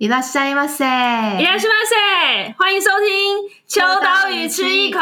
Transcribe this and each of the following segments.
いらっしゃいませ，いらっしゃいませ，欢迎收听秋刀鱼吃一口。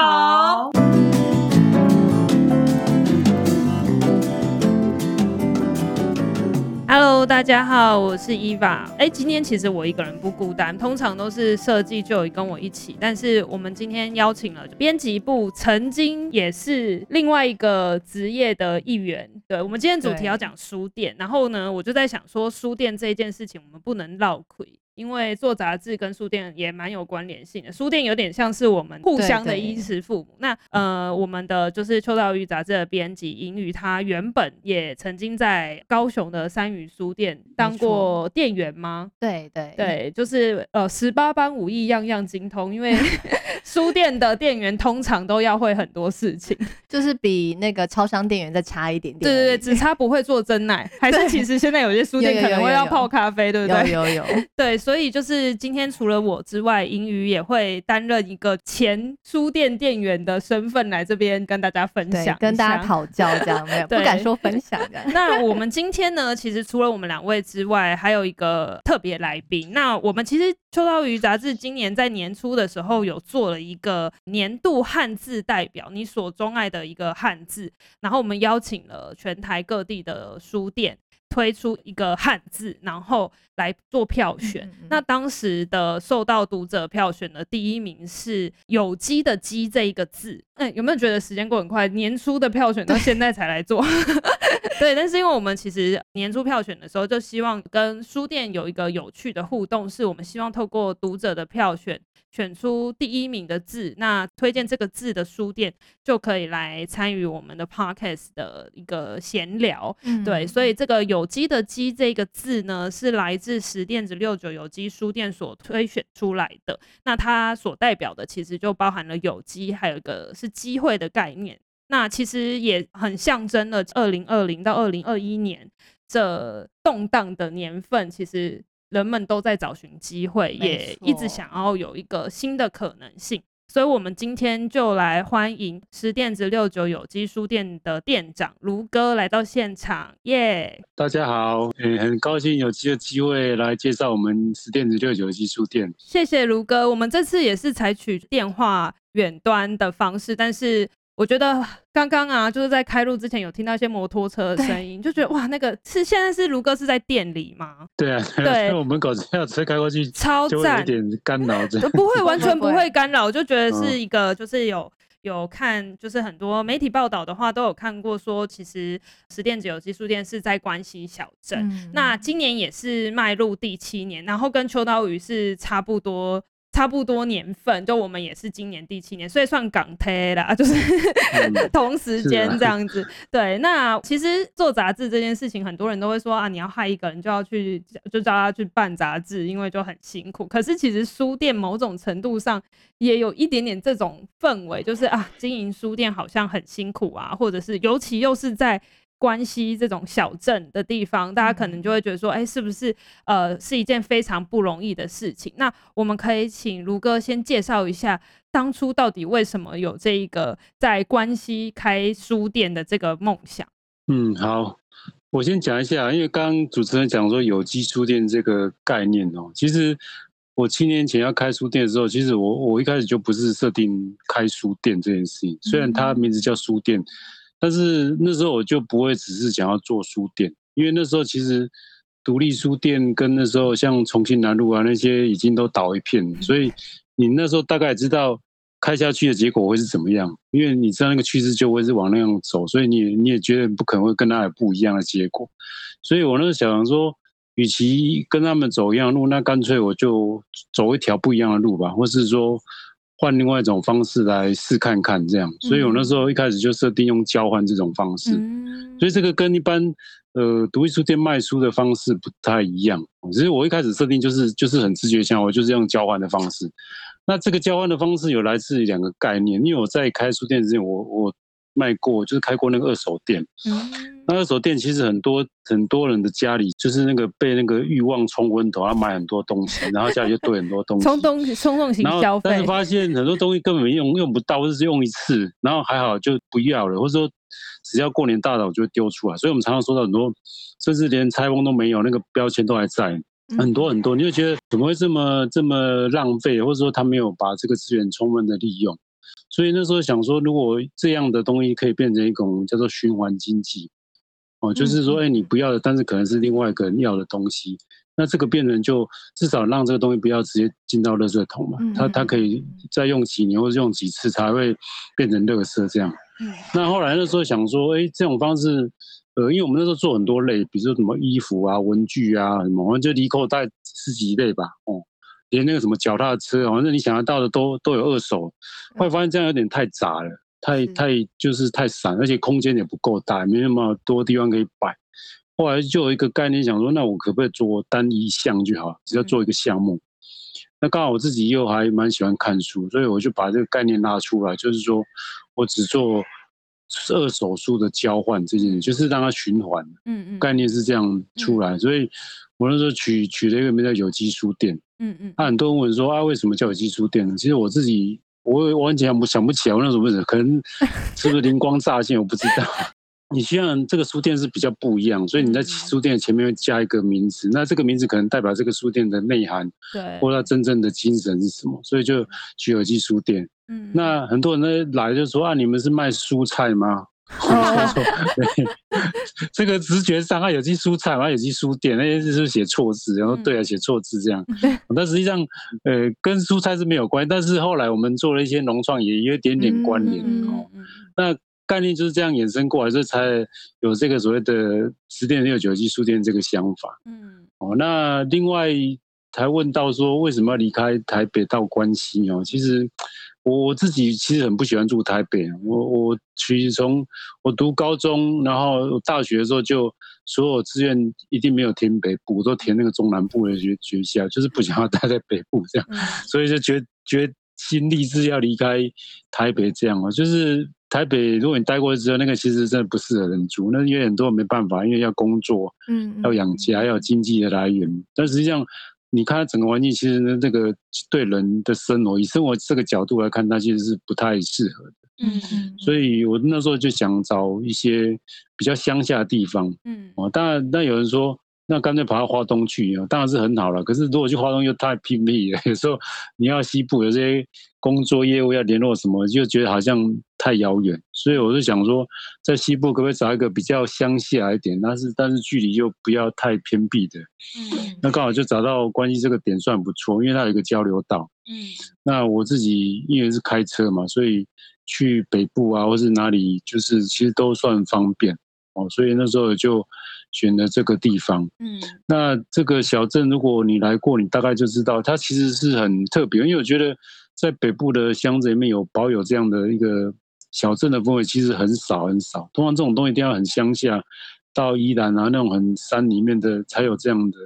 Hello，大家好，我是 Eva。哎，今天其实我一个人不孤单，通常都是设计就有跟我一起，但是我们今天邀请了编辑部曾经也是另外一个职业的一员。对，我们今天主题要讲书店，然后呢，我就在想说，书店这一件事情，我们不能绕亏。 因为做杂志跟书店也蛮有关联性的，书店有点像是我们互相的衣食父母。那呃，我们的就是秋刀鱼杂志的编辑盈余，他原本也曾经在高雄的三余书店当过店员吗？对对对，就是呃十八般武艺样样精通，因为 书店的店员通常都要会很多事情，就是比那个超商店员再差一点点。对对对，只差不会做真奶，还是其实现在有些书店可能会要泡咖啡，对不对？有有有，有。对。所以就是今天除了我之外，盈余也会担任一个前书店店员的身份来这边跟大家分享，跟大家讨教这样，没有不敢说分享的。那我们今天呢，其实除了我们两位之外，还有一个特别来宾。那我们其实秋刀鱼杂志今年在年初的时候有做了一个年度汉字代表，你所钟爱的一个汉字，然后我们邀请了全台各地的书店。推出一个汉字，然后来做票选。嗯嗯嗯，那当时的受到读者票选的第一名是“有机”的“机”这一个字。嗯，有没有觉得时间过很快？年初的票选到现在才来做。对，但是因为我们其实年初票选的时候，就希望跟书店有一个有趣的互动，是我们希望透过读者的票选。选出第一名的字，那推荐这个字的书店就可以来参与我们的 podcast 的一个闲聊。嗯，对，所以这个有机的机这个字呢，是来自十电子六九有机书店所推选出来的。那它所代表的其实就包含了有机，还有一个是机会的概念。那其实也很象征了二零二零到二零二一年这动荡的年份，其实。人们都在找寻机会，也一直想要有一个新的可能性，所以，我们今天就来欢迎十电子六九有机书店的店长卢哥来到现场，耶！大家好，欸，很高兴有这个机会来介绍我们十电子六九有机书店。谢谢卢哥，我们这次也是采取电话远端的方式，但是。我觉得刚刚啊，就是在开路之前有听到一些摩托车的声音，就觉得哇，那个是现在是卢哥是在店里吗？对啊，对，我们搞这辆车开过去，超赞，有点干扰，不会完全不会干扰，就觉得是一个就是有有看，就是很多媒体报道的话都有看过，说其实十电子有机书店是在关西小镇，嗯，那今年也是迈入第七年，然后跟秋刀鱼是差不多。差不多年份，就我们也是今年第七年，所以算港推啦，就是、嗯、同时间这样子。对，那其实做杂志这件事情，很多人都会说啊，你要害一个人就要去，就叫他去办杂志，因为就很辛苦。可是其实书店某种程度上也有一点点这种氛围，就是啊，经营书店好像很辛苦啊，或者是尤其又是在。关西这种小镇的地方，大家可能就会觉得说，哎、欸，是不是呃是一件非常不容易的事情？那我们可以请卢哥先介绍一下，当初到底为什么有这一个在关西开书店的这个梦想？嗯，好，我先讲一下，因为刚刚主持人讲说有机书店这个概念哦，其实我七年前要开书店的时候，其实我我一开始就不是设定开书店这件事情，虽然它名字叫书店。嗯但是那时候我就不会只是想要做书店，因为那时候其实独立书店跟那时候像重庆南路啊那些已经都倒一片，所以你那时候大概知道开下去的结果会是怎么样，因为你知道那个趋势就会是往那样走，所以你你也觉得不可能会跟他有不一样的结果，所以我那时候想说，与其跟他们走一样路，那干脆我就走一条不一样的路吧，或是说。换另外一种方式来试看看，这样，所以我那时候一开始就设定用交换这种方式，嗯，所以这个跟一般呃独立书店卖书的方式不太一样。其实我一开始设定就是就是很直觉想，我就是用交换的方式。那这个交换的方式有来自于两个概念，因为我在开书店之前，我我。卖过，就是开过那个二手店。嗯，那二手店其实很多很多人的家里，就是那个被那个欲望冲昏头，他买很多东西，然后家里就堆很多东西，冲动冲动型消费。但是发现很多东西根本用，用不到，或者是用一次，然后还好就不要了，或者说只要过年大早就会丢出来。所以我们常常说到很多，甚至连拆封都没有，那个标签都还在。很多很多，你就觉得怎么会这么这么浪费，或者说他没有把这个资源充分的利用。所以那时候想说，如果这样的东西可以变成一种叫做循环经济，哦，就是说，哎，你不要的，但是可能是另外一个人要的东西，那这个变成就至少让这个东西不要直接进到垃圾桶嘛，它它可以再用几年或者用几次才会变成垃圾这样。那后来那时候想说，哎，这种方式，呃，因为我们那时候做很多类，比如说什么衣服啊、文具啊什么，我们就离口袋十几类吧，哦。连那个什么脚踏车，反正你想得到的都都有二手，后来发现这样有点太杂了，太太就是太散，而且空间也不够大，没那么多地方可以摆。后来就有一个概念，想说那我可不可以做单一项就好，只要做一个项目。那刚好我自己又还蛮喜欢看书，所以我就把这个概念拉出来，就是说我只做二手书的交换这件事，就是让它循环。嗯嗯，概念是这样出来，所以我那时候取取了一个名叫有机书店。嗯嗯，那、啊、很多人问说啊，为什么叫有机书店呢？其实我自己我完全想不想不起来，我那时候为什么可能 是不是灵光乍现，我不知道。你希望这个书店是比较不一样，所以你在书店前面会加一个名字，那这个名字可能代表这个书店的内涵，对，或者它真正的精神是什么，所以就取有机书店。嗯，那很多人呢来就说啊，你们是卖蔬菜吗？错对，这个直觉上，他有机蔬菜嘛，有机书店，那些是写错字，然后对啊，写错字这样。但实际上，呃，跟蔬菜是没有关系。但是后来我们做了一些农创，也有一点点关联哦。那概念就是这样衍生过来，这才有这个所谓的“十店六九机书店”这个想法。嗯，哦，那另外才问到说，为什么要离开台北到关西哦？其实。我我自己其实很不喜欢住台北，我我其实从我读高中，然后大学的时候就所有志愿一定没有填北部，都填那个中南部的学学校，就是不想要待在北部这样，所以就决决心立志要离开台北这样啊，就是台北如果你待过之后，那个其实真的不适合人住，那因为很多人没办法，因为要工作，嗯，要养家，要有经济的来源，但实际上。你看整个环境，其实呢，这个对人的生活，以生活这个角度来看，它其实是不太适合的。嗯嗯。所以我那时候就想找一些比较乡下的地方。嗯。哦，当然，那有人说。那干脆跑到花东去，当然是很好了。可是如果去花东又太偏僻了，有时候你要西部有些工作业务要联络什么，就觉得好像太遥远。所以我就想说，在西部可不可以找一个比较乡下一点，但是但是距离又不要太偏僻的。嗯。那刚好就找到关系这个点算不错，因为它有一个交流道。嗯。那我自己因为是开车嘛，所以去北部啊，或是哪里，就是其实都算方便哦。所以那时候就。选了这个地方，嗯，那这个小镇，如果你来过，你大概就知道，它其实是很特别。因为我觉得在北部的乡子里面有保有这样的一个小镇的氛围，其实很少很少。通常这种东西一定要很乡下，到宜兰啊那种很山里面的才有这样的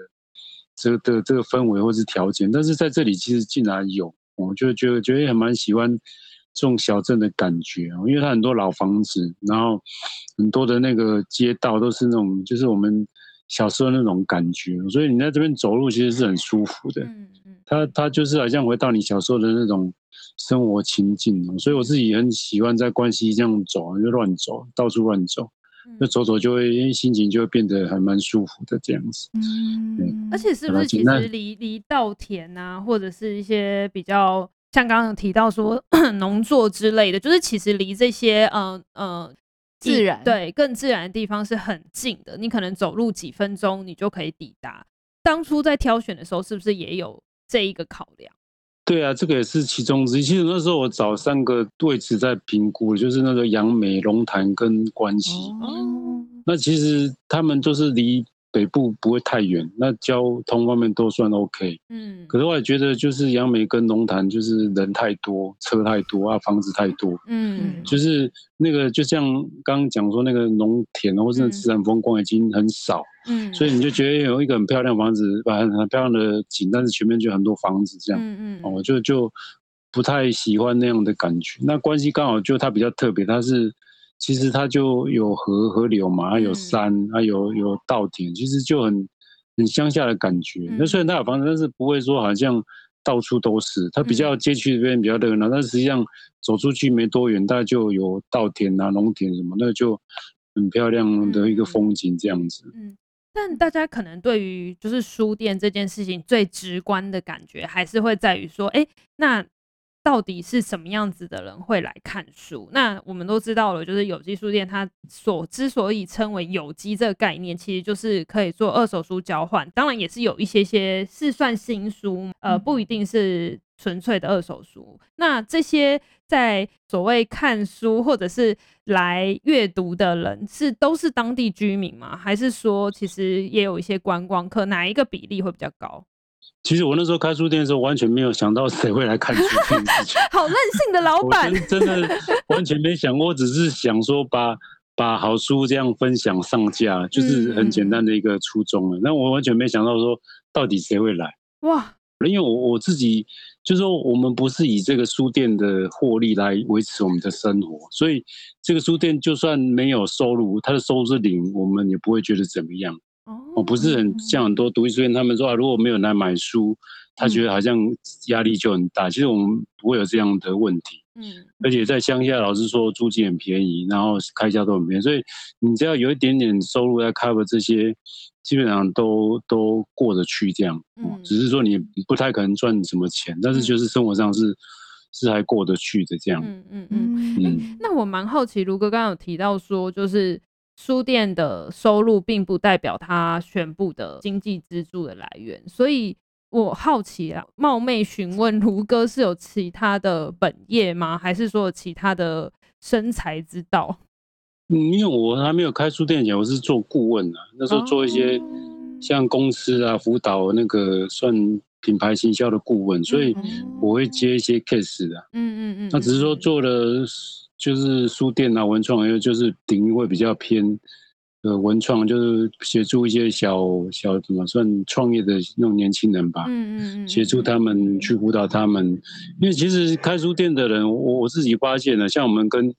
这个的这个氛围或是条件。但是在这里其实竟然有，我就觉得觉得还蛮喜欢。这种小镇的感觉，因为它很多老房子，然后很多的那个街道都是那种，就是我们小时候那种感觉，所以你在这边走路其实是很舒服的。嗯嗯，它它就是好像回到你小时候的那种生活情境，所以我自己很喜欢在关西这样走，就乱走，到处乱走，那走走就会心情就会变得还蛮舒服的这样子。嗯，而且是不是其实离离稻田啊，或者是一些比较。像刚刚提到说 农作之类的，就是其实离这些呃呃自然对更自然的地方是很近的，你可能走路几分钟你就可以抵达。当初在挑选的时候，是不是也有这一个考量？对啊，这个也是其中之一。其实那时候我找三个位置在评估，就是那个杨梅、龙潭跟关西。哦，那其实他们就是离。北部不会太远，那交通方面都算 OK。嗯，可是我也觉得，就是杨梅跟龙潭，就是人太多，车太多啊，房子太多。嗯，就是那个，就像刚刚讲说，那个农田或者自然风光已经很少。嗯，所以你就觉得有一个很漂亮的房子，很很漂亮的景，但是前面就很多房子这样。嗯嗯，我就就不太喜欢那样的感觉。那关系刚好就它比较特别，它是。其实它就有河河流嘛，还有山，嗯、还有有稻田，其实就很很乡下的感觉。嗯、那虽然它有房子，但是不会说好像到处都是。它比较街区这边比较热闹，嗯、但实际上走出去没多远，大概就有稻田啊、农田什么，那就很漂亮的一个风景这样子。嗯，但大家可能对于就是书店这件事情最直观的感觉，还是会在于说，哎、欸，那。到底是什么样子的人会来看书？那我们都知道了，就是有机书店，它所之所以称为有机这个概念，其实就是可以做二手书交换。当然，也是有一些些是算新书，呃，不一定是纯粹的二手书。那这些在所谓看书或者是来阅读的人，是都是当地居民吗？还是说其实也有一些观光客？哪一个比例会比较高？其实我那时候开书店的时候，完全没有想到谁会来看书店事情。好任性的老板，真的完全没想过，我只是想说把把好书这样分享上架，就是很简单的一个初衷了。那、嗯、我完全没想到说到底谁会来哇？因为我我自己就是说，我们不是以这个书店的获利来维持我们的生活，所以这个书店就算没有收入，它的收入是零，我们也不会觉得怎么样。哦，不是很像很多独立书店，他们说啊，如果没有人来买书，他觉得好像压力就很大。其实我们不会有这样的问题。嗯，而且在乡下，老实说租金很便宜，然后开销都很便宜，所以你只要有一点点收入来 cover 这些，基本上都都过得去这样。嗯，只是说你不太可能赚什么钱，但是就是生活上是是还过得去的这样。嗯嗯嗯嗯。那我蛮好奇，如哥刚刚有提到说，就是。书店的收入并不代表他全部的经济支柱的来源，所以我好奇啊，冒昧询问卢哥是有其他的本业吗？还是说有其他的生财之道？嗯，因为我还没有开书店前，我是做顾问的，那时候做一些像公司啊辅导那个算品牌行销的顾问，所以我会接一些 case 的。嗯嗯嗯，那只是说做了。就是书店啊，文创，又就是领域会比较偏，呃，文创就是协助一些小小怎么算创业的那种年轻人吧，嗯嗯嗯，协助他们去辅导他们，因为其实开书店的人，我我自己发现了，像我们跟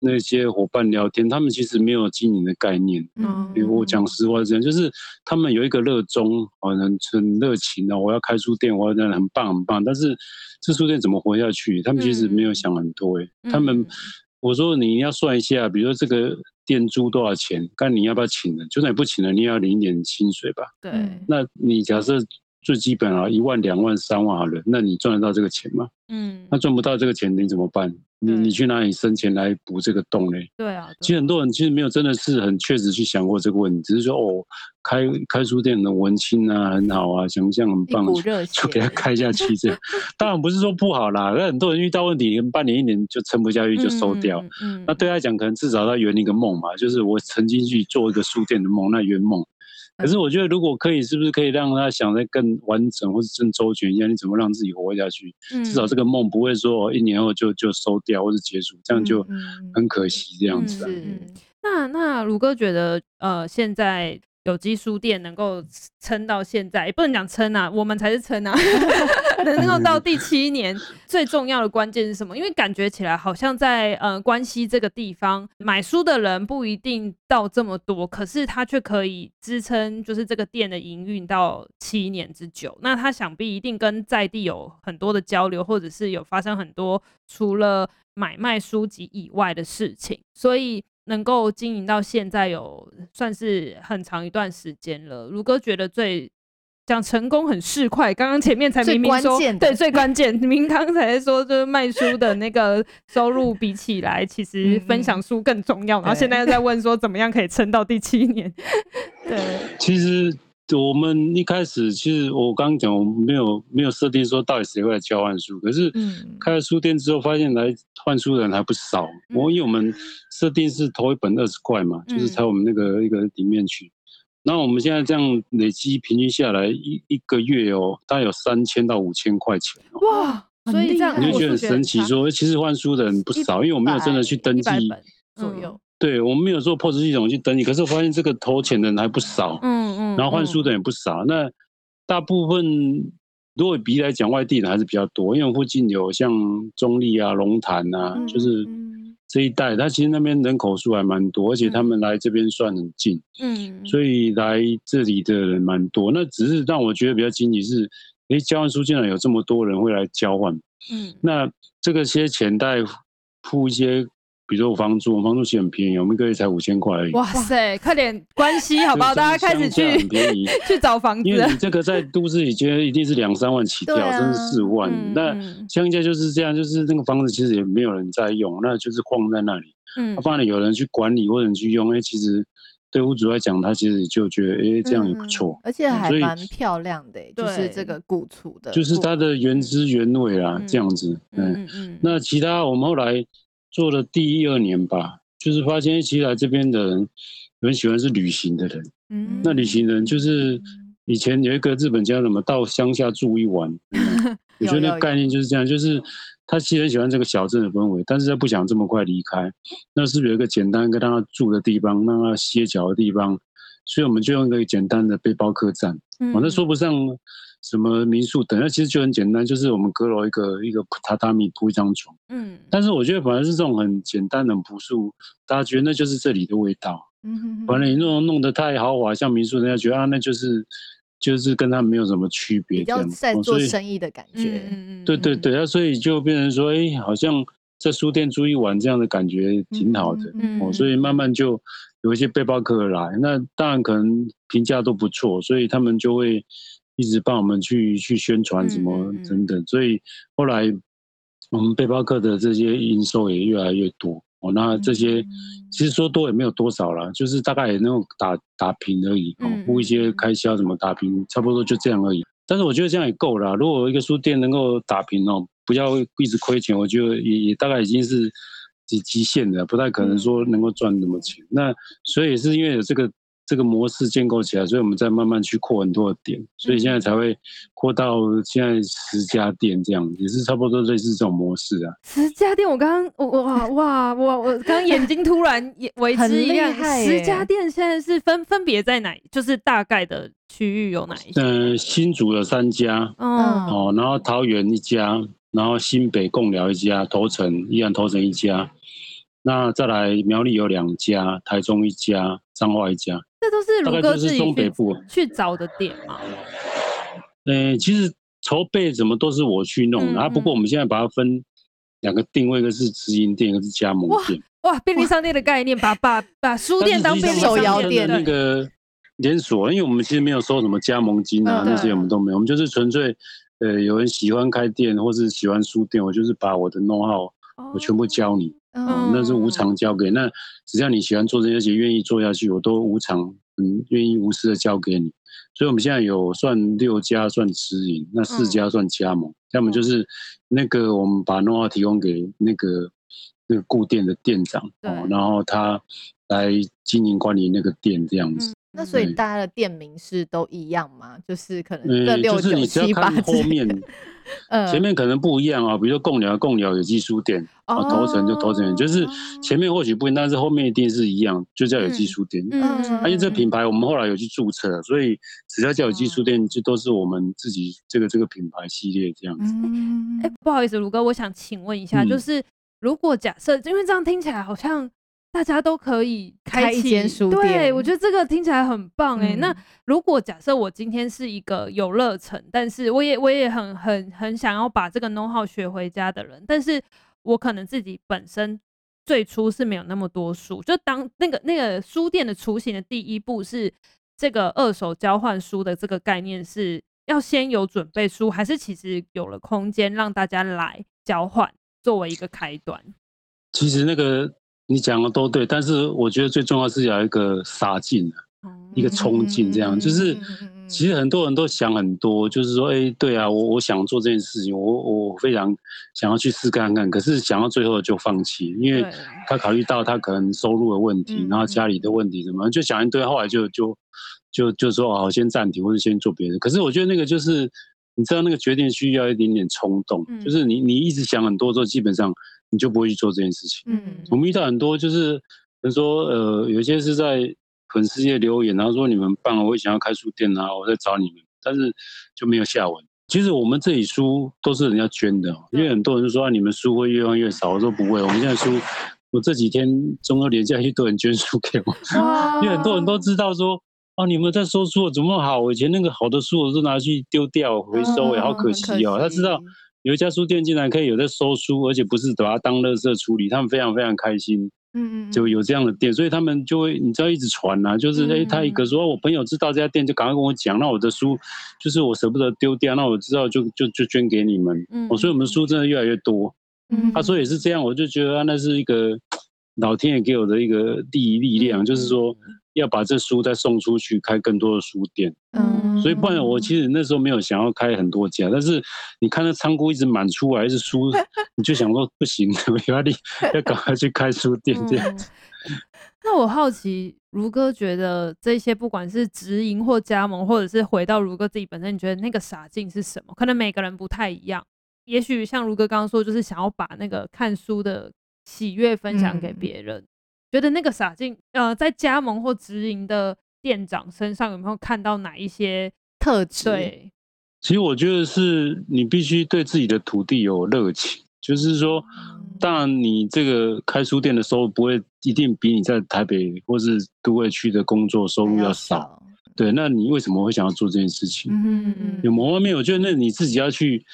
那些伙伴聊天，他们其实没有经营的概念，嗯，比如我讲实话是这样，就是他们有一个热衷，好像很热情的，我要开书店，我要这样很棒很棒，但是这书店怎么活下去？他们其实没有想很多，哎，他们。我说你要算一下，比如说这个店租多少钱，看你要不要请人，就算你不请人，你也要领一点薪水吧。对，那你假设最基本啊，一万、两万、三万好了，那你赚得到这个钱吗？嗯，那赚不到这个钱，你怎么办？你你去哪里生钱来补这个洞呢？对啊，其实很多人其实没有真的是很确实去想过这个问题，只是说哦，开开书店的文青啊很好啊，想象很棒，就给他开下去这样。当然不是说不好啦，那很多人遇到问题，半年一年就撑不下去就收掉。嗯，那对他讲，可能至少他圆一个梦嘛，就是我曾经去做一个书店的梦，那圆梦。可是我觉得，如果可以，是不是可以让他想得更完整，或者更周全一下？你怎么让自己活下去？嗯、至少这个梦不会说一年后就就收掉或者结束，这样就很可惜这样子、啊。嗯，那那卢哥觉得，呃，现在。有机书店能够撑到现在，也不能讲撑啊，我们才是撑啊。能够到第七 年，最重要的关键是什么？因为感觉起来好像在呃关西这个地方买书的人不一定到这么多，可是他却可以支撑，就是这个店的营运到七年之久。那他想必一定跟在地有很多的交流，或者是有发生很多除了买卖书籍以外的事情，所以。能够经营到现在有算是很长一段时间了。如哥觉得最讲成功很市侩，刚刚前面才明明说对最关键，明刚才说就是卖书的那个收入比起来，其实分享书更重要。然后现在又在问说怎么样可以撑到第七年？对，其实。我们一开始其实我刚刚讲，我们没有没有设定说到底谁会来交换书，可是开了书店之后，发现来换书的人还不少。我因为我们设定是投一本二十块嘛，就是在我们那个一个里面去。那我们现在这样累积平均下来一一个月哦，大概有三千到五千块钱。哇，所以这样你就觉得很神奇，说其实换书的人不少，因为我没有真的去登记左右。对，我们没有做 POS 系统去登记，可是我发现这个投钱的人还不少，嗯嗯，然后换书的人也不少。那大部分如果比来讲，外地人还是比较多，因为附近有像中立啊、龙潭啊，就是这一带，它其实那边人口数还蛮多，而且他们来这边算很近，嗯，所以来这里的人蛮多。那只是让我觉得比较惊奇是，诶，交换书竟然有这么多人会来交换，嗯，那这个些钱袋付一些。比如说我房租，我房租其实很便宜，我们一个月才五千块而已。哇塞，快点关系好不好？大家开始去很便宜去找房子，因为你这个在都市里觉得一定是两三万起跳，啊、甚至四五万。嗯、那乡下就是这样，就是那个房子其实也没有人在用，那就是放在那里。嗯，放了有人去管理或者去用，哎，其实对屋主来讲，他其实就觉得，哎，这样也不错，嗯，而且还蛮漂亮的，就是这个古厝的，就是它的原汁原味啊，这样子。嗯嗯，嗯。那其他我们后来做了第一二年吧，就是发现其实来这边的人很喜欢是旅行的人。嗯。那旅行人就是以前有一个日本叫什么，到乡下住一晚。嗯、我觉得那个概念就是这样，就是。他其实很喜欢这个小镇的氛围，但是他不想这么快离开。那是不是有一个简单跟他住的地方，让他歇脚的地方？所以我们就用一个简单的背包客栈。嗯，那说不上什么民宿等，那其实就很简单，就是我们阁楼一个一个榻榻米铺一张床。嗯，但是我觉得反而是这种很简单很朴素，大家觉得那就是这里的味道。嗯哼，反正你弄弄得太豪华，像民宿，人家觉得啊，那就是。就是跟他没有什么区别，比较在做生意的感觉。嗯、对对对，啊，所以就变成说，哎，好像在书店住一晚这样的感觉挺好的。嗯，哦，所以慢慢就有一些背包客来，那当然可能评价都不错，所以他们就会一直帮我们去去宣传什么等等。所以后来我们背包客的这些营收也越来越多。哦，那这些其实说多也没有多少啦，就是大概也能够打打平而已，哦，付一些开销什么打平，差不多就这样而已。但是我觉得这样也够了。如果一个书店能够打平哦，不要一直亏钱，我觉得也也大概已经是极极限的，不太可能说能够赚那么钱。那所以是因为有这个。这个模式建构起来，所以我们再慢慢去扩很多的点，所以现在才会扩到现在十家店这样，也是差不多类似这种模式啊。十家店，我刚刚我哇哇，我刚刚眼睛突然也为之一亮。十家店现在是分分别在哪？就是大概的区域有哪一些？嗯，新竹有三家，嗯哦，然后桃园一家，然后新北共寮一家，头城依然头城一家，那再来苗栗有两家，台中一家，彰化一家。这都是卢哥自己去去找的点吗？呃，其实筹备什么都是我去弄的，啊，不过我们现在把它分两个定位，一个是直营店，一个是加盟店。哇，便利商店的概念，把把把书店当便利商店的那个连锁，因为我们其实没有收什么加盟金啊，那些我们都没有，我们就是纯粹，呃，有人喜欢开店或是喜欢书店，我就是把我的 know how 我全部教你。哦，那是无偿交给，那只要你喜欢做这些，而且愿意做下去，我都无偿，嗯，愿意无私的交给你。所以我们现在有算六家算直营，那四家算加盟。要么就是那个我们把 know-how 提供给那个那个固店的店长，哦，然后他来经营管理那个店这样子。那所以大家的店名是都一样吗？就是可能这六九七八后面。前面可能不一样啊，比如说贡寮贡寮有机书店，啊，头城就头城，就是前面或许不一样，但是后面一定是一样，就叫有机书店。嗯，因为这品牌我们后来有去注册，所以只要叫有机书店，就都是我们自己这个这个品牌系列这样子。嗯，哎，不好意思，卢哥，我想请问一下，就是如果假设，因为这样听起来好像。大家都可以开一间书店，对，我觉得这个听起来很棒哎。嗯、那如果假设我今天是一个有热忱，但是我也我也很很很想要把这个 know how 学回家的人，但是我可能自己本身最初是没有那么多书，就当那个那个书店的雏形的第一步是这个二手交换书的这个概念，是要先有准备书，还是其实有了空间让大家来交换作为一个开端？其实那个。你讲的都对，但是我觉得最重要是要一个杀劲，一个冲劲，这样就是其实很多人都想很多，就是说，哎，对啊，我我想做这件事情，我我非常想要去试看看，可是想到最后就放弃，因为他考虑到他可能收入的问题，然后家里的问题什么，就想一堆，后来就就就就说，哦，先暂停，或者先做别的。可是我觉得那个就是，你知道那个决定需要一点点冲动，就是你你一直想很多之后，基本上。你就不会去做这件事情。嗯，我们遇到很多就是，比如说，呃，有些是在粉丝页留言，然后说你们办了，我也想要开书店啊，我在找你们，但是就没有下文。其实我们这里书都是人家捐的，因为很多人就说啊，你们书会越用越少，我说不会，我们现在书，我这几天中秋连假一堆人捐书给我，因为很多人都知道说，啊，你们在收书怎么好？我以前那个好的书我都拿去丢掉回收，也好可惜哦。他知道。有一家书店竟然可以有在收书，而且不是把它当垃圾处理，他们非常非常开心。嗯嗯，就有这样的店，所以他们就会你知道一直传啊，就是哎、欸，他一个说，我朋友知道这家店，就赶快跟我讲，那我的书就是我舍不得丢掉，那我知道就就就捐给你们。嗯，所以我们书真的越来越多。嗯，他说也是这样，我就觉得那是一个老天爷给我的一个第一力量，就是说。要把这书再送出去，开更多的书店。嗯，所以不然我其实那时候没有想要开很多家，但是你看那仓库一直满出来是书，你就想说不行，有压力，要赶快去开书店这样子。嗯。那我好奇，如哥觉得这些不管是直营或加盟，或者是回到如哥自己本身，你觉得那个傻劲是什么？可能每个人不太一样。也许像如哥刚刚说，就是想要把那个看书的喜悦分享给别人。嗯觉得那个傻劲，呃，在加盟或直营的店长身上有没有看到哪一些特质？对，其实我觉得是你必须对自己的土地有热情，就是说，当然你这个开书店的收入不会一定比你在台北或是都会区的工作收入要少。对，那你为什么会想要做这件事情？嗯嗯，有某方面，我觉得那你自己要去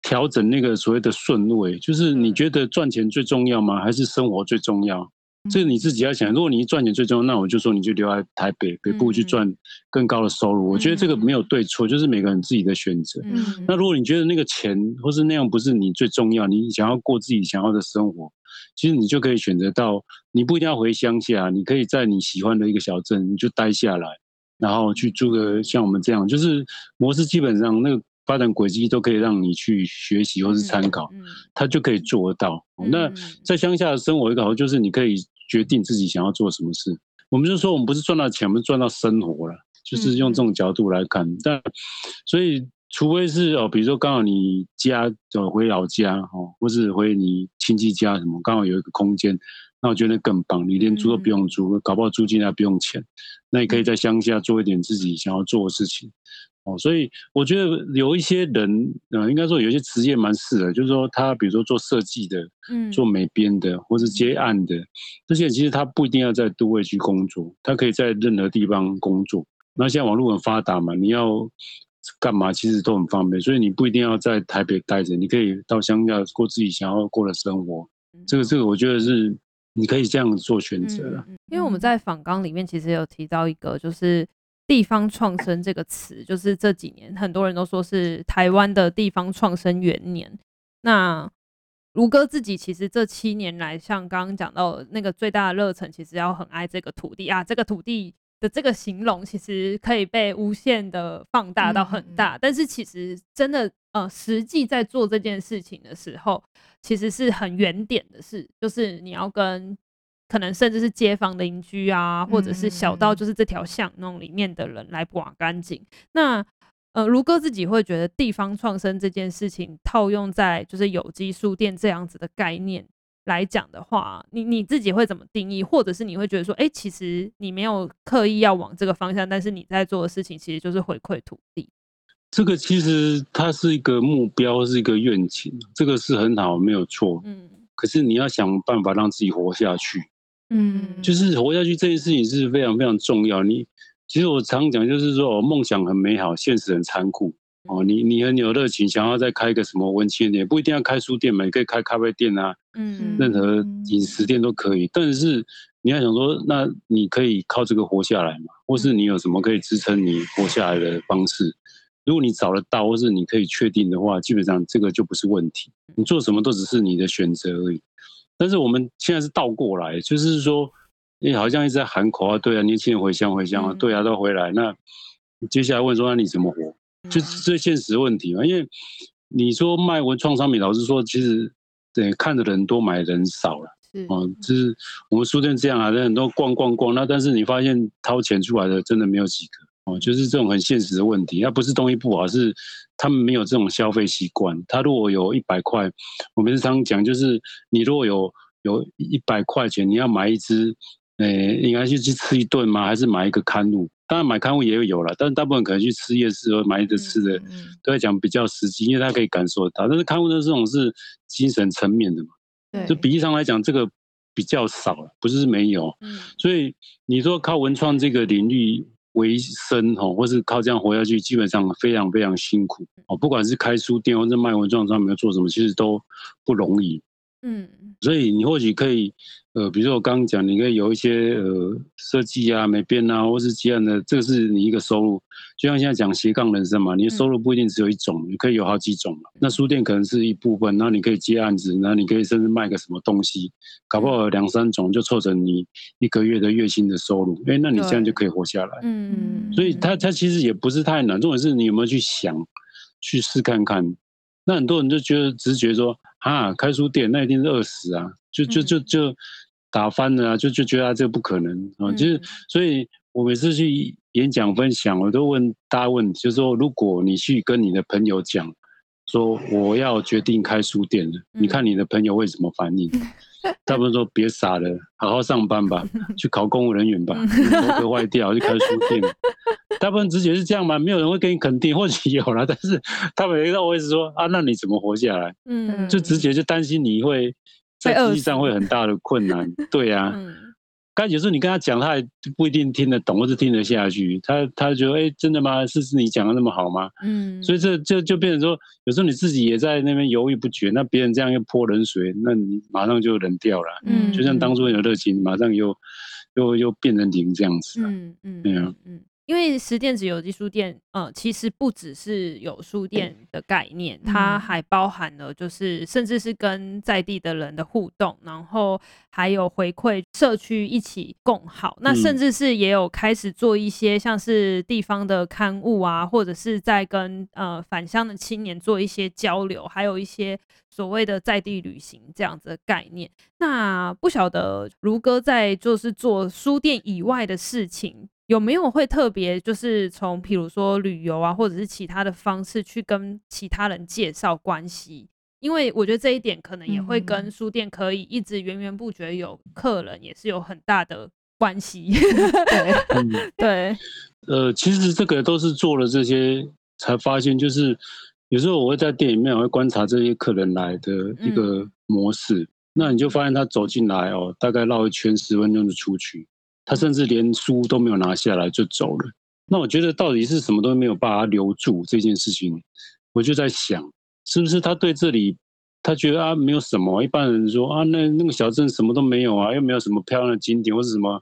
调整那个所谓的顺位，就是你觉得赚钱最重要吗？还是生活最重要？这个你自己要想，如果你赚钱最重要，那我就说你就留在台北北部去赚更高的收入。嗯、我觉得这个没有对错，就是每个人自己的选择。嗯、那如果你觉得那个钱或是那样不是你最重要，你想要过自己想要的生活，其实你就可以选择到，你不一定要回乡下，你可以在你喜欢的一个小镇，你就待下来，然后去住个像我们这样，就是模式基本上那个发展轨迹都可以让你去学习或是参考，他就可以做得到。那在乡下的生活一个好就是你可以。决定自己想要做什么事，我们就说我们不是赚到钱，我们赚到生活了，就是用这种角度来看。嗯、但所以，除非是哦，比如说刚好你家走回老家哦，或是回你亲戚家什么，刚好有一个空间，那我觉得更棒，你连租都不用租，嗯、搞不好租金还不用钱，那你可以在乡下做一点自己想要做的事情。哦，所以我觉得有一些人，呃，应该说有一些职业蛮适合，就是说他比如说做设计的，嗯，做美编的，或是接案的，这些其实他不一定要在都会区工作，他可以在任何地方工作。那现在网络很发达嘛，你要干嘛其实都很方便，所以你不一定要在台北待着，你可以到乡下过自己想要过的生活。这个这个，我觉得是你可以这样做选择了。因为我们在访纲里面其实有提到一个，就是。地方创生这个词，就是这几年很多人都说是台湾的地方创生元年。那如哥自己其实这七年来，像刚刚讲到那个最大的热忱，其实要很爱这个土地啊。这个土地的这个形容，其实可以被无限的放大到很大。但是其实真的，呃，实际在做这件事情的时候，其实是很原点的事，就是你要跟。可能甚至是街坊邻居啊，或者是小到就是这条巷弄里面的人来刮干净。那呃，如哥自己会觉得地方创生这件事情套用在就是有机书店这样子的概念来讲的话，你你自己会怎么定义？或者是你会觉得说，哎、欸，其实你没有刻意要往这个方向，但是你在做的事情其实就是回馈土地。这个其实它是一个目标，是一个愿景，这个是很好，没有错。嗯。可是你要想办法让自己活下去。嗯，就是活下去这件事情是非常非常重要。你其实我常讲，就是说，哦，梦想很美好，现实很残酷。哦，你你很有热情，想要再开一个什么文青店，不一定要开书店嘛，也可以开咖啡店啊，嗯，任何饮食店都可以。但是你要想说，那你可以靠这个活下来嘛？或是你有什么可以支撑你活下来的方式？如果你找得到，或是你可以确定的话，基本上这个就不是问题。你做什么都只是你的选择而已。但是我们现在是倒过来，就是说，你好像一直在喊口号，对啊，年轻人回乡回乡啊，对啊，都回来。那接下来问说，那你怎么活？就是最现实的问题嘛。因为你说卖文创商品，老实说，其实对看的人多，买的人少了。哦，就是我们书店这样啊，人很多逛逛逛，那但是你发现掏钱出来的真的没有几个。哦，就是这种很现实的问题，那不是东西不好，是他们没有这种消费习惯。他如果有一百块，我们常讲，就是你如果有有一百块钱，你要买一支，呃，应该去去吃一顿吗？还是买一个刊物？当然买刊物也有了，但是大部分可能去吃夜市或买一个吃的，嗯嗯、都在讲比较实际，因为他可以感受到。但是刊物的这种是精神层面的嘛，对就比例上来讲，这个比较少了，不是没有。嗯、所以你说靠文创这个领域。为生哦，或是靠这样活下去，基本上非常非常辛苦哦。不管是开书店或者卖文创商品做什么，其实都不容易。嗯，所以你或许可以，呃，比如说我刚刚讲，你可以有一些呃设计啊、美编啊，或是其他的，这个是你一个收入。就像现在讲斜杠人生嘛，你的收入不一定只有一种，你可以有好几种嘛。那书店可能是一部分，那你可以接案子，那你可以甚至卖个什么东西，搞不好两三种就凑成你一个月的月薪的收入。哎，那你这样就可以活下来。嗯，所以它它其实也不是太难，重点是你有没有去想，去试看看。那很多人就觉得直觉说。啊，开书店那一定是饿死啊！就就就就打翻了啊！就就觉得啊这个不可能啊！就是，所以我每次去演讲分享，我都问大家问题，就是说，如果你去跟你的朋友讲，说我要决定开书店了，你看你的朋友会怎么反应？大部分说别傻了，好好上班吧，去考公务人员吧，头壳坏掉去开书店。大部分直觉是这样吗？没有人会给你肯定，或许有了，但是他们都会是说啊，那你怎么活下来？嗯，就直觉就担心你会在经济上会很大的困难，对呀、啊。嗯刚有时候你跟他讲，他也不一定听得懂，或是听得下去。他他觉得，哎、欸，真的吗？是是你讲的那么好吗？嗯，所以这就就变成说，有时候你自己也在那边犹豫不决。那别人这样又泼冷水，那你马上就冷掉了。嗯，就像当初有热情，马上又又又变成零这样子。嗯嗯，对啊。嗯。因为十电子有机书店，呃，其实不只是有书店的概念，它还包含了就是甚至是跟在地的人的互动，然后还有回馈社区一起共好。那甚至是也有开始做一些像是地方的刊物啊，或者是在跟呃返乡的青年做一些交流，还有一些所谓的在地旅行这样子的概念。那不晓得如哥在就是做书店以外的事情。有没有会特别就是从比如说旅游啊，或者是其他的方式去跟其他人介绍关系？因为我觉得这一点可能也会跟书店可以一直源源不绝有客人也是有很大的关系。对，对，呃，其实这个都是做了这些才发现，就是有时候我会在店里面我会观察这些客人来的一个模式，嗯、那你就发现他走进来哦，大概绕一圈十分钟就出去。他甚至连书都没有拿下来就走了。那我觉得到底是什么都没有把他留住这件事情，我就在想，是不是他对这里他觉得啊没有什么？一般人说啊，那那个小镇什么都没有啊，又没有什么漂亮的景点或是什么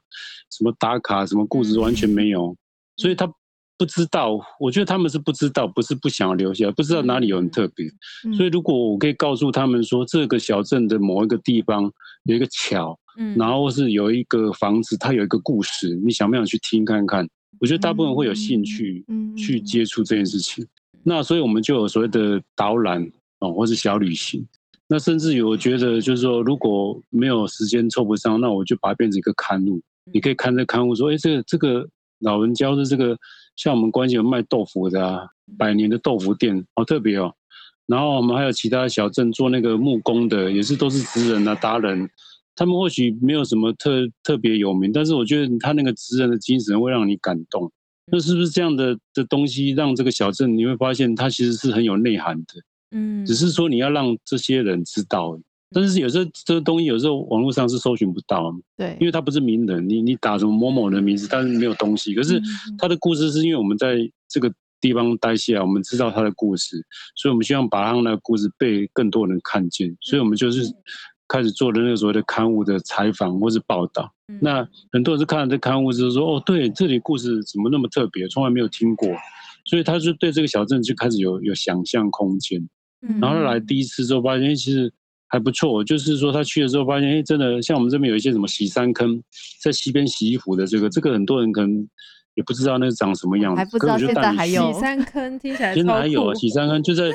什么打卡什么故事完全没有，所以他不知道。我觉得他们是不知道，不是不想要留下来，不知道哪里有很特别。所以如果我可以告诉他们说，这个小镇的某一个地方有一个桥。嗯，然后是有一个房子，它有一个故事，你想不想去听看看？我觉得大部分人会有兴趣，去接触这件事情。那所以我们就有所谓的导览哦，或是小旅行。那甚至有我觉得就是说，如果没有时间凑不上，那我就把它变成一个刊物。你可以看这刊物，说，哎，这个这个老人家的这个，像我们关系有卖豆腐的啊，百年的豆腐店，好特别哦。然后我们还有其他小镇做那个木工的，也是都是职人啊，达人。他们或许没有什么特特别有名，但是我觉得他那个职人的精神会让你感动。那是不是这样的的东西让这个小镇你会发现它其实是很有内涵的？嗯，只是说你要让这些人知道。但是有时候这个东西有时候网络上是搜寻不到，对，因为他不是名人，你你打什么某某的名字，但是没有东西。可是他的故事是因为我们在这个地方待下来，我们知道他的故事，所以我们希望把他的故事被更多人看见，所以我们就是。开始做的那个所谓的刊物的采访或是报道，嗯、那很多人是看了这刊物之后说：“哦，对，这里故事怎么那么特别，从来没有听过。”所以他就对这个小镇就开始有有想象空间。嗯、然后他来第一次之后发现，其实还不错。就是说他去的时候发现，哎，真的像我们这边有一些什么洗衫坑，在溪边洗衣服的这个，这个很多人可能也不知道那是长什么样子。还不知道现在还有洗衫坑，听起来现在还有啊，洗衫坑就在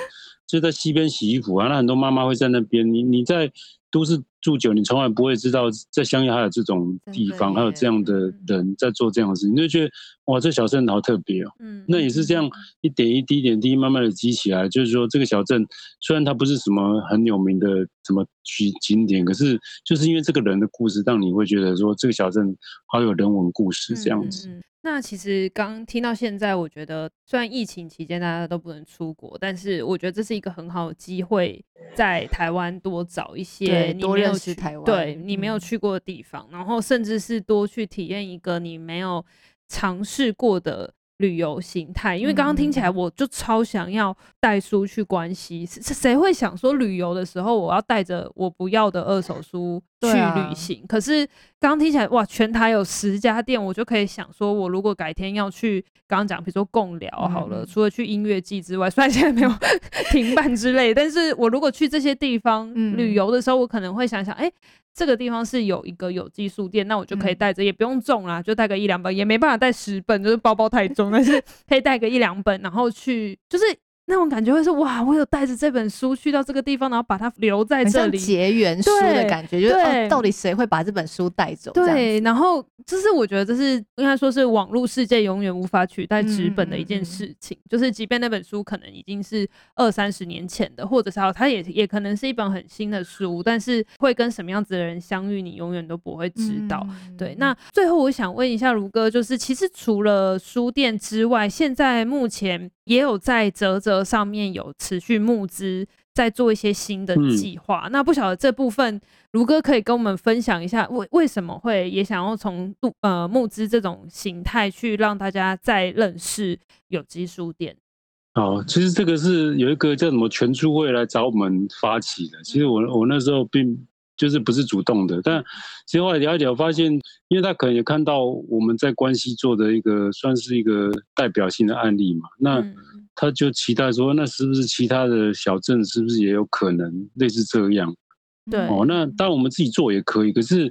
就在西边洗衣服啊。那很多妈妈会在那边，你你在。都市住久，你从来不会知道在乡下还有这种地方，还有这样的人在做这样的事情，你就觉得哇，这小镇好特别哦。嗯，那也是这样一点一滴、一点滴慢慢的积起来。就是说，这个小镇虽然它不是什么很有名的什么景景点，可是就是因为这个人的故事，让你会觉得说这个小镇好有人文故事这样子。那其实刚听到现在，我觉得虽然疫情期间大家都不能出国，但是我觉得这是一个很好的机会，在台湾多找一些你没有去台湾，对你没有去过的地方，然后甚至是多去体验一个你没有尝试过的。旅游形态，因为刚刚听起来我就超想要带书去关西，是谁会想说旅游的时候我要带着我不要的二手书去旅行？可是刚刚听起来哇，全台有十家店，我就可以想说，我如果改天要去，刚刚讲比如说共聊好了，除了去音乐季之外，虽然现在没有 停办之类，但是我如果去这些地方旅游的时候，我可能会想想，哎。这个地方是有一个有机书店，那我就可以带着，也不用重啦，就带个一两本，也没办法带十本，就是包包太重，但是 可以带个一两本，然后去就是。那种感觉会是哇，我有带着这本书去到这个地方，然后把它留在这里，结缘书的感觉，就是、哦、到底谁会把这本书带走？对，然后就是我觉得这是应该说是网络世界永远无法取代纸本的一件事情，嗯、就是即便那本书可能已经是二三十年前的，或者是它也也可能是一本很新的书，但是会跟什么样子的人相遇，你永远都不会知道。嗯、对，那最后我想问一下如哥，就是其实除了书店之外，现在目前也有在啧啧上面有持续募资，在做一些新的计划。嗯、那不晓得这部分，卢哥可以跟我们分享一下，为为什么会也想要从呃募资这种形态去让大家再认识有机书店？哦，其实这个是有一个叫什么全书会来找我们发起的。其实我我那时候并。就是不是主动的，但其实后来聊一聊，发现，因为他可能也看到我们在关西做的一个算是一个代表性的案例嘛，那他就期待说，那是不是其他的小镇是不是也有可能类似这样？对，哦，那当然我们自己做也可以，可是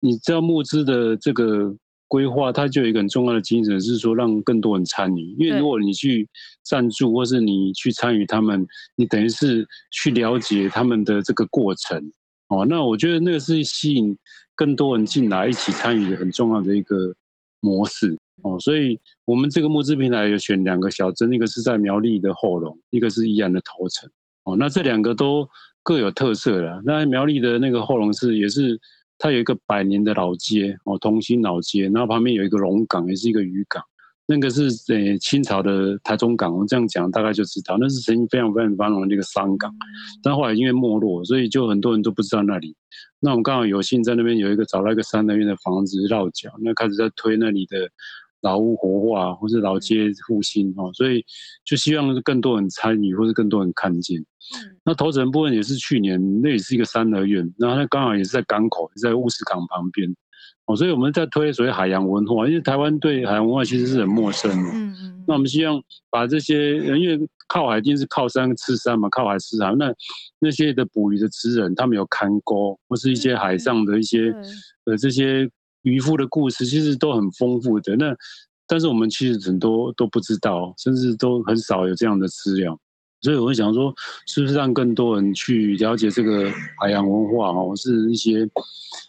你知道募资的这个规划，它就有一个很重要的精神，是说让更多人参与，因为如果你去赞助，或是你去参与他们，你等于是去了解他们的这个过程。哦，那我觉得那个是吸引更多人进来一起参与的很重要的一个模式哦，所以我们这个募资平台有选两个小镇，一个是在苗栗的后龙，一个是宜兰的头城哦，那这两个都各有特色啦。那苗栗的那个后龙是也是它有一个百年的老街哦，同心老街，然后旁边有一个龙港，也是一个渔港。那个是呃清朝的台中港，我们这样讲大概就知道，那是曾经非常非常繁荣的一个商港，但后来因为没落，所以就很多人都不知道那里。那我们刚好有幸在那边有一个找到一个三合院的房子落脚，那开始在推那里的老屋活化或是老街复兴哦，所以就希望更多人参与或是更多人看见。那头城部分也是去年，那也是一个三合院，然后那刚好也是在港口，在乌石港旁边。所以我们在推所谓海洋文化，因为台湾对海洋文化其实是很陌生的。嗯嗯。那我们希望把这些，因为靠海一定是靠山吃山嘛，靠海吃海。那那些的捕鱼的词人，他们有看钩，或是一些海上的一些呃这些渔夫的故事，其实都很丰富的。那但是我们其实很多都不知道，甚至都很少有这样的资料。所以我会想说，是不是让更多人去了解这个海洋文化哦，是一些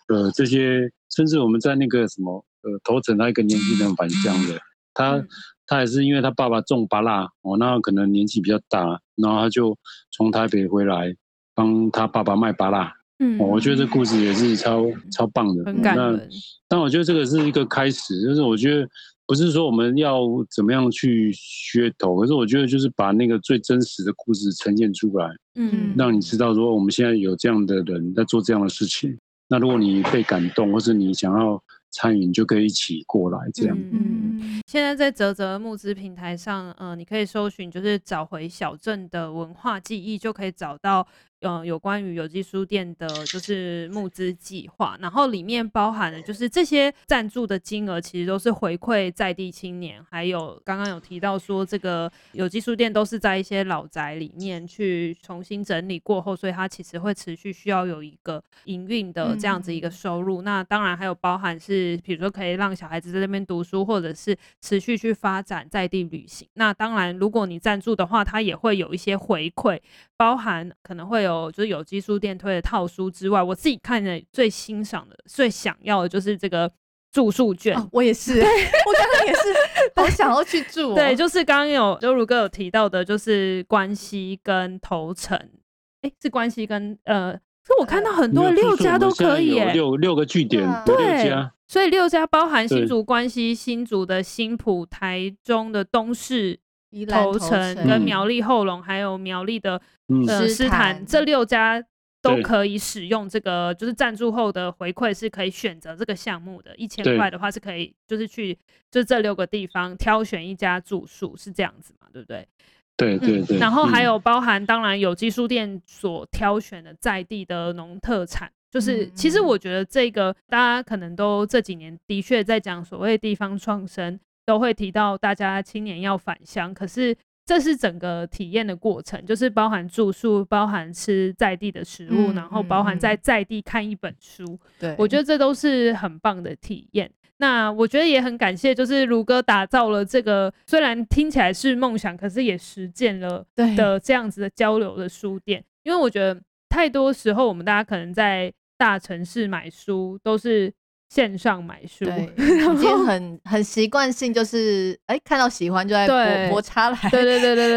呃这些。甚至我们在那个什么呃头城那一个年轻人返乡的，他他也是因为他爸爸种芭辣哦，那可能年纪比较大，然后他就从台北回来帮他爸爸卖芭辣。嗯，我觉得这故事也是超超棒的，很感人。那但我觉得这个是一个开始，就是我觉得不是说我们要怎么样去噱头，可是我觉得就是把那个最真实的故事呈现出来，嗯，让你知道说我们现在有这样的人在做这样的事情。那如果你被感动，或是你想要参与，你就可以一起过来这样。嗯，现在在泽泽募资平台上，呃，你可以搜寻，就是找回小镇的文化记忆，就可以找到。嗯，有关于有机书店的，就是募资计划，然后里面包含的就是这些赞助的金额，其实都是回馈在地青年，还有刚刚有提到说，这个有机书店都是在一些老宅里面去重新整理过后，所以它其实会持续需要有一个营运的这样子一个收入。嗯、那当然还有包含是，比如说可以让小孩子在那边读书，或者是持续去发展在地旅行。那当然，如果你赞助的话，它也会有一些回馈，包含可能会有。就是有机书店推的套书之外，我自己看的最欣赏的、最想要的就是这个住宿券。哦、我也是，我刚刚也是 好想要去住、哦。对，就是刚刚有就如哥有提到的，就是关西跟头城，哎、欸，是关西跟呃，所以我看到很多六家都可以、欸，六六个据点，对，六家，所以六家包含新竹关西、新竹的新埔、台中的东势。头城跟苗栗后龙，还有苗栗的呃诗坦，这六家都可以使用这个，就是赞助后的回馈是可以选择这个项目的，一千块的话是可以，就是去就这六个地方挑选一家住宿，是这样子嘛，对不对？对对对。然后还有包含，当然有机书店所挑选的在地的农特产。就是，其实我觉得这个大家可能都这几年的确在讲所谓地方创生，都会提到大家青年要返乡。可是这是整个体验的过程，就是包含住宿，包含吃在地的食物，然后包含在在地看一本书。对，我觉得这都是很棒的体验。那我觉得也很感谢，就是卢哥打造了这个虽然听起来是梦想，可是也实践了的这样子的交流的书店。因为我觉得太多时候我们大家可能在大城市买书都是线上买书，对，已经很很习惯性，就是哎、欸、看到喜欢就在博博插来，对对对对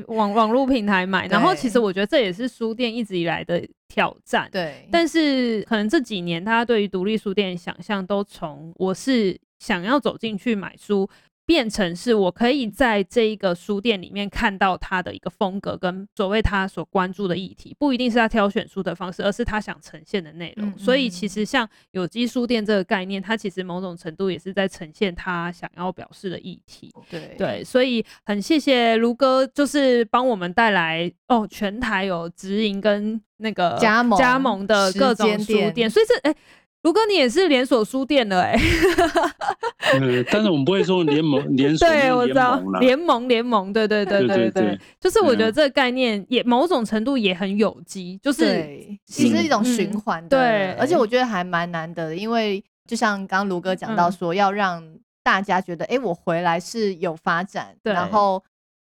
对，网网络平台买。然后其实我觉得这也是书店一直以来的挑战，对。但是可能这几年大家对于独立书店的想象都从我是想要走进去买书。变成是我可以在这一个书店里面看到他的一个风格，跟所谓他所关注的议题，不一定是他挑选书的方式，而是他想呈现的内容。嗯嗯，所以其实像有机书店这个概念，它其实某种程度也是在呈现他想要表示的议题。对对，所以很谢谢卢哥，就是帮我们带来哦，全台有直营跟那个加盟加盟的各种书店，所以这哎。欸卢哥，你也是连锁书店的哎、欸，嗯，但是我们不会说联盟 连锁，对，我知道联盟联盟，对对对对对，就是我觉得这个概念也某种程度也很有机，就是其实是一种循环、嗯，对，而且我觉得还蛮难得的，因为就像刚刚卢哥讲到说，要让大家觉得，哎、欸，我回来是有发展，然后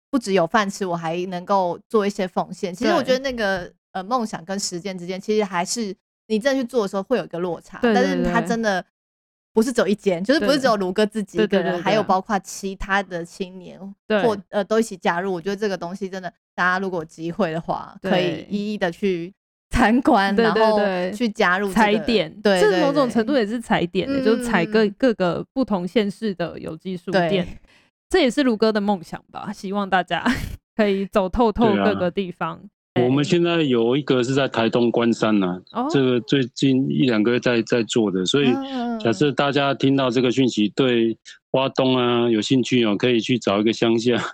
不只有饭吃，我还能够做一些奉献。其实我觉得那个呃梦想跟实践之间，其实还是。你真的去做的时候会有一个落差，但是他真的不是只有一间，就是不是只有卢哥自己一个人，还有包括其他的青年或呃都一起加入。我觉得这个东西真的，大家如果有机会的话，可以一一的去 参观，然后去加入踩、这个、点。对，这某种程度也是踩点的，就踩各各个不同县市的有机书店。这也是卢哥的梦想吧？希望大家 可以走透透各个地方。我们现在有一个是在台东关山呐、啊，这个最近一两个月在在做的，所以假设大家听到这个讯息，对花东啊有兴趣哦，可以去找一个乡下。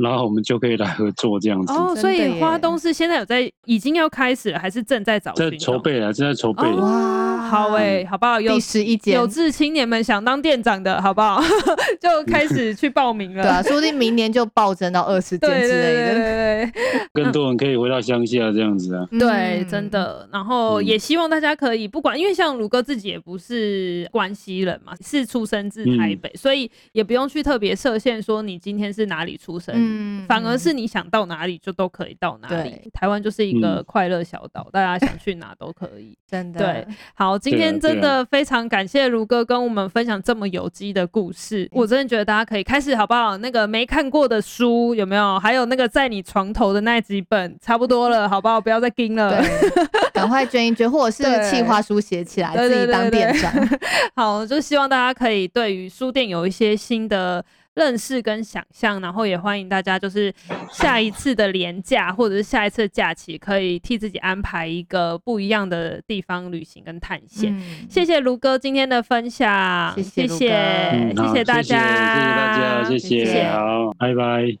然后我们就可以来合作这样子哦，所以花东是现在有在已经要开始了，还是正在找？在筹备啊，正在筹备。哇，好哎、欸，好不好？有有志青年们想当店长的，好不好？就开始去报名了。对啊，说不定明年就暴增到二十间之类的。对对对对，更多人可以回到乡下这样子啊。对，真的。然后也希望大家可以不管，因为像鲁哥自己也不是关西人嘛，是出生自台北，嗯、所以也不用去特别设限，说你今天是哪里出生。嗯，反而是你想到哪里就都可以到哪里。台湾就是一个快乐小岛，嗯，大家想去哪都可以。真的，对。好，今天真的非常感谢如哥跟我们分享这么有机的故事。我真的觉得大家可以开始好不好？那个没看过的书有没有？还有那个在你床头的那几本，差不多了，好不好？不要再盯了，赶快捐一捐，或者是企划书写起来，自己当店长。好，就希望大家可以对于书店有一些新的。认识跟想象，然后也欢迎大家，就是下一次的连假或者是下一次的假期，可以替自己安排一个不一样的地方旅行跟探险。嗯、谢谢卢哥今天的分享，谢谢，谢谢，谢谢大家，谢谢大家，谢谢，谢谢好，拜拜。